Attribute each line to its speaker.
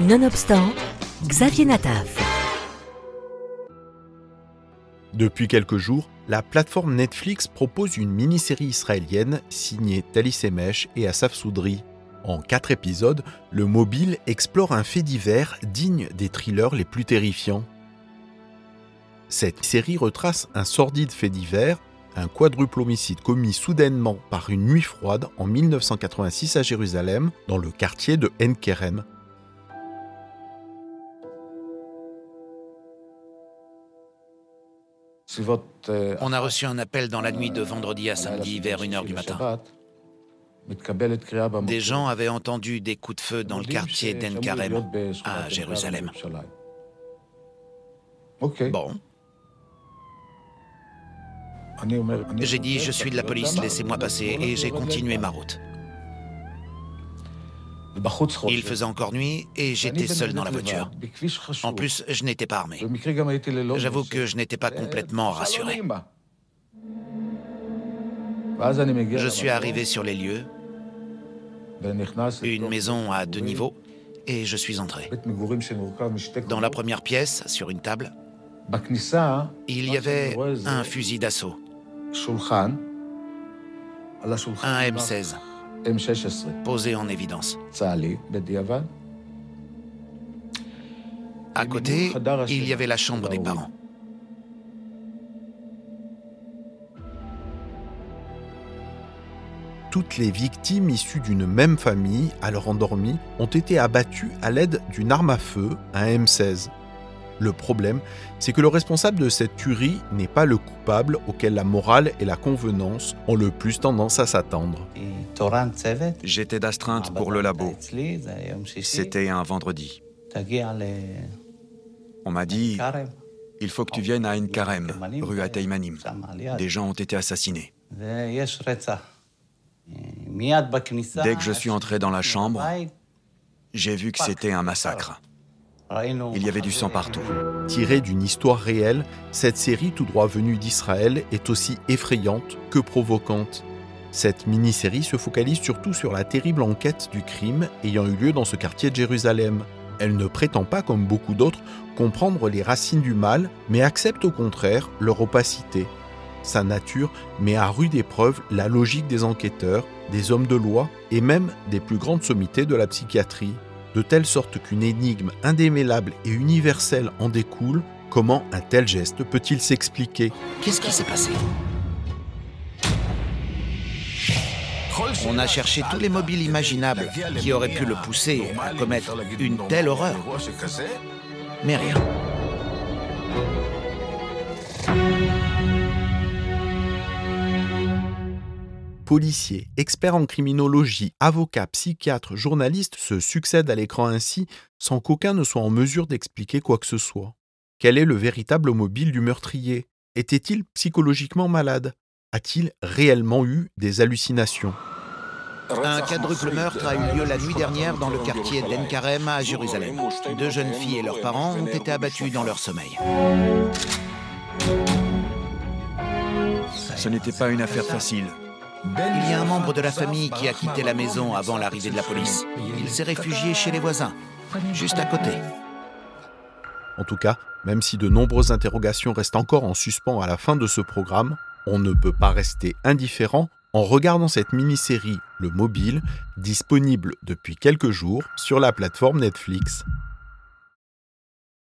Speaker 1: Nonobstant, Xavier Nataf.
Speaker 2: Depuis quelques jours, la plateforme Netflix propose une mini-série israélienne signée Talis Emesh et Asaf Soudri. En quatre épisodes, le mobile explore un fait divers digne des thrillers les plus terrifiants. Cette série retrace un sordide fait divers, un quadruple homicide commis soudainement par une nuit froide en 1986 à Jérusalem, dans le quartier de Enkerem,
Speaker 3: On a reçu un appel dans la nuit de vendredi à samedi vers 1h du matin. Des gens avaient entendu des coups de feu dans le quartier d'En Karem, à Jérusalem. Bon. J'ai dit, je suis de la police, laissez-moi passer, et j'ai continué ma route. Il faisait encore nuit et j'étais seul dans la voiture. En plus, je n'étais pas armé. J'avoue que je n'étais pas complètement rassuré. Je suis arrivé sur les lieux, une maison à deux niveaux, et je suis entré. Dans la première pièce, sur une table, il y avait un fusil d'assaut, un M16 posé en évidence. À côté, il y avait la chambre des parents.
Speaker 2: Toutes les victimes issues d'une même famille, alors endormies, ont été abattues à l'aide d'une arme à feu, un M16. Le problème, c'est que le responsable de cette tuerie n'est pas le coupable auquel la morale et la convenance ont le plus tendance à s'attendre.
Speaker 4: J'étais d'astreinte pour le labo. C'était un vendredi. On m'a dit il faut que tu viennes à Enkarem, rue Ateimanim. Des gens ont été assassinés. Dès que je suis entré dans la chambre, j'ai vu que c'était un massacre. Il y avait du sang partout.
Speaker 2: Tirée d'une histoire réelle, cette série tout droit venue d'Israël est aussi effrayante que provocante. Cette mini-série se focalise surtout sur la terrible enquête du crime ayant eu lieu dans ce quartier de Jérusalem. Elle ne prétend pas, comme beaucoup d'autres, comprendre les racines du mal, mais accepte au contraire leur opacité. Sa nature met à rude épreuve la logique des enquêteurs, des hommes de loi et même des plus grandes sommités de la psychiatrie de telle sorte qu'une énigme indémêlable et universelle en découle, comment un tel geste peut-il s'expliquer?
Speaker 3: Qu'est-ce qui s'est passé? On a cherché tous les mobiles imaginables qui auraient pu le pousser à commettre une telle horreur. Mais rien.
Speaker 2: Policiers, experts en criminologie, avocats, psychiatres, journalistes se succèdent à l'écran ainsi sans qu'aucun ne soit en mesure d'expliquer quoi que ce soit. Quel est le véritable mobile du meurtrier? Était-il psychologiquement malade? A-t-il réellement eu des hallucinations?
Speaker 3: Un quadruple meurtre a eu lieu la nuit dernière dans le quartier d'Enkarem à Jérusalem. Deux jeunes filles et leurs parents ont été abattus dans leur sommeil.
Speaker 4: Ce n'était pas une affaire facile.
Speaker 3: Il y a un membre de la famille qui a quitté la maison avant l'arrivée de la police. Il s'est réfugié chez les voisins, juste à côté.
Speaker 2: En tout cas, même si de nombreuses interrogations restent encore en suspens à la fin de ce programme, on ne peut pas rester indifférent en regardant cette mini-série Le Mobile, disponible depuis quelques jours sur la plateforme Netflix.